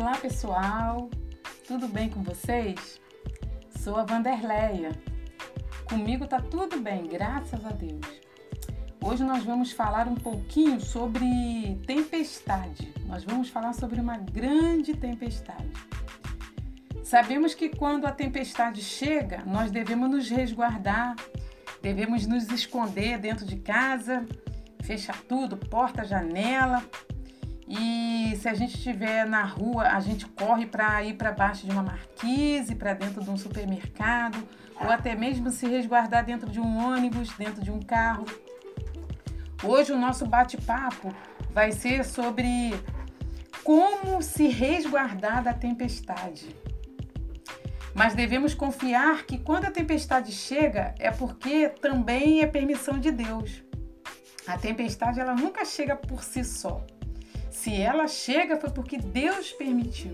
Olá pessoal, tudo bem com vocês? Sou a Vanderleia. Comigo tá tudo bem, graças a Deus. Hoje nós vamos falar um pouquinho sobre tempestade. Nós vamos falar sobre uma grande tempestade. Sabemos que quando a tempestade chega, nós devemos nos resguardar, devemos nos esconder dentro de casa, fechar tudo, porta, janela, e se a gente estiver na rua, a gente corre para ir para baixo de uma marquise, para dentro de um supermercado, ou até mesmo se resguardar dentro de um ônibus, dentro de um carro. Hoje o nosso bate-papo vai ser sobre como se resguardar da tempestade. Mas devemos confiar que quando a tempestade chega é porque também é permissão de Deus. A tempestade ela nunca chega por si só. Se ela chega, foi porque Deus permitiu.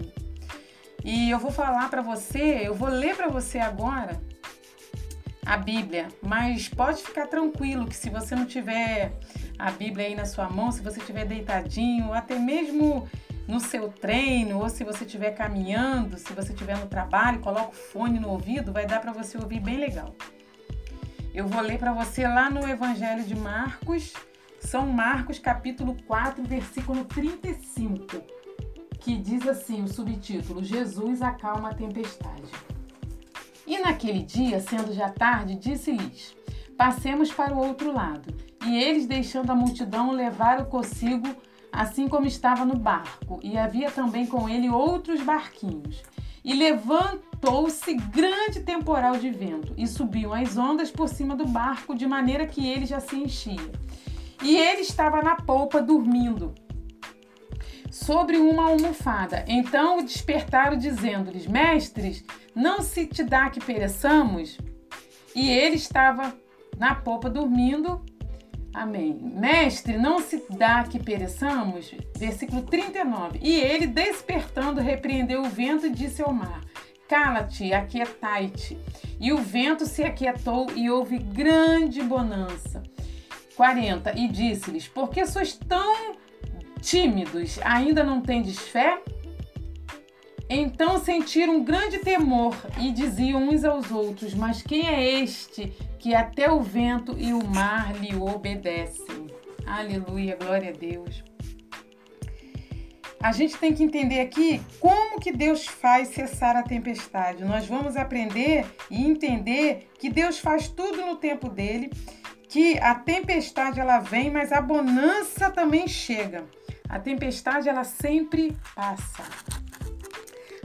E eu vou falar para você, eu vou ler para você agora a Bíblia, mas pode ficar tranquilo que se você não tiver a Bíblia aí na sua mão, se você estiver deitadinho, até mesmo no seu treino, ou se você estiver caminhando, se você estiver no trabalho, coloca o fone no ouvido, vai dar para você ouvir bem legal. Eu vou ler para você lá no Evangelho de Marcos, são Marcos capítulo 4, versículo 35, que diz assim o subtítulo: Jesus acalma a tempestade. E naquele dia, sendo já tarde, disse-lhes: Passemos para o outro lado. E eles, deixando a multidão, levaram consigo, assim como estava no barco, e havia também com ele outros barquinhos. E levantou-se grande temporal de vento, e subiam as ondas por cima do barco, de maneira que ele já se enchia. E ele estava na polpa dormindo sobre uma almofada. Então o despertaram, dizendo-lhes: Mestres, não se te dá que pereçamos? E ele estava na polpa dormindo. Amém. Mestre, não se dá que pereçamos? Versículo 39. E ele, despertando, repreendeu o vento e disse ao mar: Cala-te, aquietai-te. E o vento se aquietou e houve grande bonança. 40. E disse-lhes: Por que sois tão tímidos? Ainda não tendes fé? Então sentiram um grande temor e diziam uns aos outros: Mas quem é este que até o vento e o mar lhe obedecem? Aleluia, glória a Deus. A gente tem que entender aqui como que Deus faz cessar a tempestade. Nós vamos aprender e entender que Deus faz tudo no tempo dele que a tempestade ela vem, mas a bonança também chega. A tempestade ela sempre passa.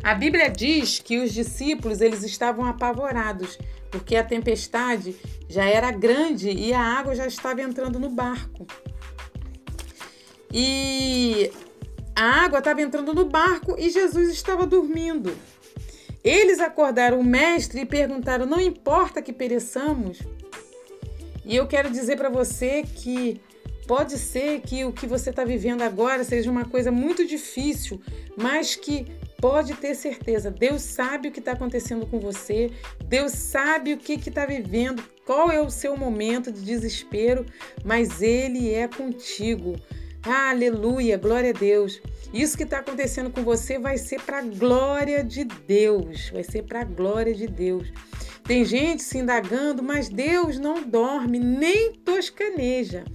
A Bíblia diz que os discípulos eles estavam apavorados porque a tempestade já era grande e a água já estava entrando no barco. E a água estava entrando no barco e Jesus estava dormindo. Eles acordaram o mestre e perguntaram: Não importa que pereçamos? E eu quero dizer para você que pode ser que o que você está vivendo agora seja uma coisa muito difícil, mas que pode ter certeza, Deus sabe o que está acontecendo com você, Deus sabe o que está vivendo, qual é o seu momento de desespero, mas Ele é contigo. Aleluia, glória a Deus. Isso que está acontecendo com você vai ser para a glória de Deus, vai ser para a glória de Deus. Tem gente se indagando, mas Deus não dorme nem toscaneja.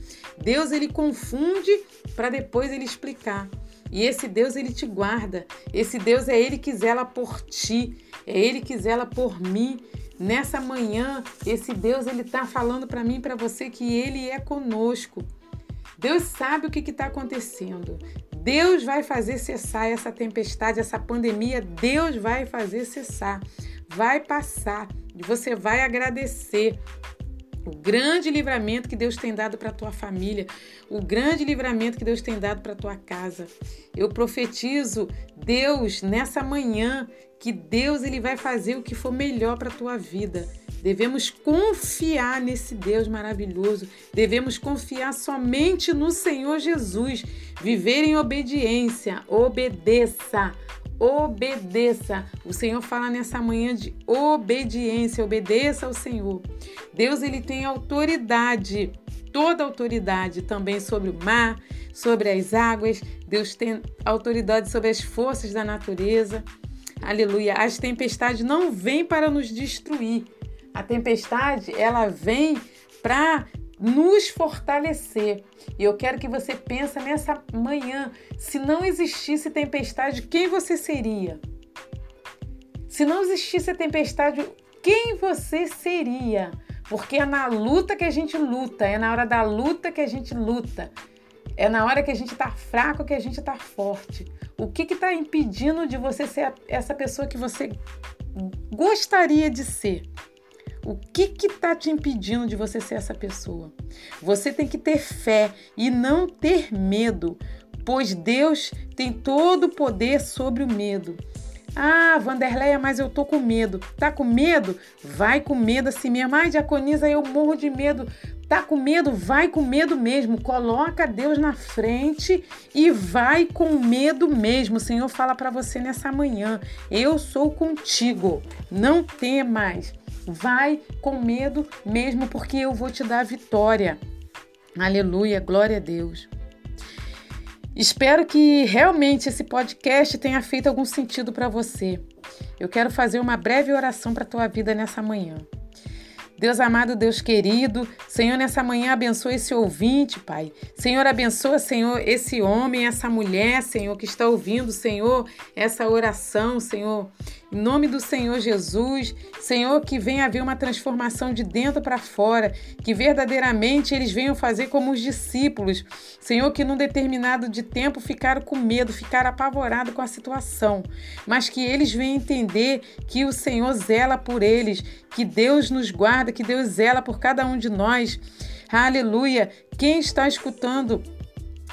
Deus ele confunde para depois ele explicar. E esse Deus ele te guarda. Esse Deus é ele que zela por ti, é ele que zela por mim. Nessa manhã, esse Deus ele está falando para mim, para você que ele é conosco. Deus sabe o que está acontecendo. Deus vai fazer cessar essa tempestade, essa pandemia. Deus vai fazer cessar. Vai passar e você vai agradecer o grande livramento que Deus tem dado para tua família, o grande livramento que Deus tem dado para tua casa. Eu profetizo, Deus, nessa manhã, que Deus ele vai fazer o que for melhor para tua vida. Devemos confiar nesse Deus maravilhoso. Devemos confiar somente no Senhor Jesus. Viver em obediência. Obedeça obedeça. O Senhor fala nessa manhã de obediência, obedeça ao Senhor. Deus ele tem autoridade, toda autoridade também sobre o mar, sobre as águas, Deus tem autoridade sobre as forças da natureza. Aleluia. As tempestades não vêm para nos destruir. A tempestade, ela vem para nos fortalecer. E eu quero que você pense nessa manhã, se não existisse tempestade, quem você seria? Se não existisse tempestade, quem você seria? Porque é na luta que a gente luta, é na hora da luta que a gente luta. É na hora que a gente está fraco que a gente está forte. O que está impedindo de você ser essa pessoa que você gostaria de ser? O que está te impedindo de você ser essa pessoa? Você tem que ter fé e não ter medo, pois Deus tem todo o poder sobre o medo. Ah, Vanderleia, mas eu tô com medo. Tá com medo? Vai com medo assim mesmo. Ai, Diaconisa, eu morro de medo. Tá com medo? Vai com medo mesmo. Coloca Deus na frente e vai com medo mesmo. O Senhor fala para você nessa manhã: Eu sou contigo. Não temas. Vai com medo mesmo, porque eu vou te dar vitória. Aleluia, glória a Deus. Espero que realmente esse podcast tenha feito algum sentido para você. Eu quero fazer uma breve oração para a tua vida nessa manhã. Deus amado, Deus querido, Senhor, nessa manhã abençoa esse ouvinte, Pai. Senhor, abençoa, Senhor, esse homem, essa mulher, Senhor, que está ouvindo, Senhor, essa oração, Senhor. Em nome do Senhor Jesus, Senhor, que venha haver uma transformação de dentro para fora, que verdadeiramente eles venham fazer como os discípulos, Senhor, que num determinado de tempo ficaram com medo, ficaram apavorados com a situação, mas que eles venham entender que o Senhor zela por eles, que Deus nos guarda, que Deus zela por cada um de nós. Aleluia! Quem está escutando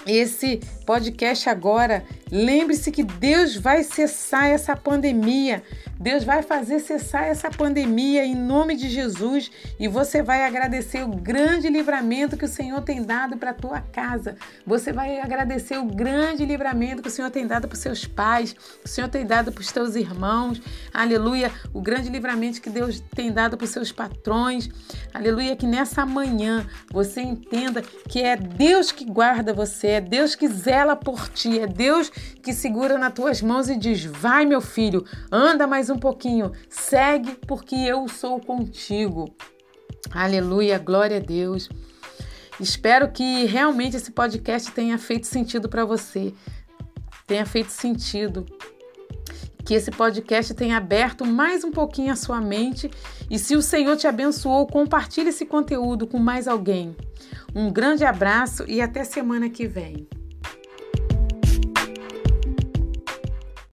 esse podcast agora, lembre-se que Deus vai cessar essa pandemia. Deus vai fazer cessar essa pandemia em nome de Jesus e você vai agradecer o grande livramento que o Senhor tem dado para a tua casa. Você vai agradecer o grande livramento que o Senhor tem dado para os seus pais, que o Senhor tem dado para os teus irmãos. Aleluia, o grande livramento que Deus tem dado para os seus patrões. Aleluia, que nessa manhã você entenda que é Deus que guarda você, é Deus que zela por ti, é Deus que segura nas tuas mãos e diz: "Vai, meu filho, anda mais um pouquinho. Segue, porque eu sou contigo. Aleluia, glória a Deus. Espero que realmente esse podcast tenha feito sentido para você, tenha feito sentido. Que esse podcast tenha aberto mais um pouquinho a sua mente. E se o Senhor te abençoou, compartilhe esse conteúdo com mais alguém. Um grande abraço e até semana que vem.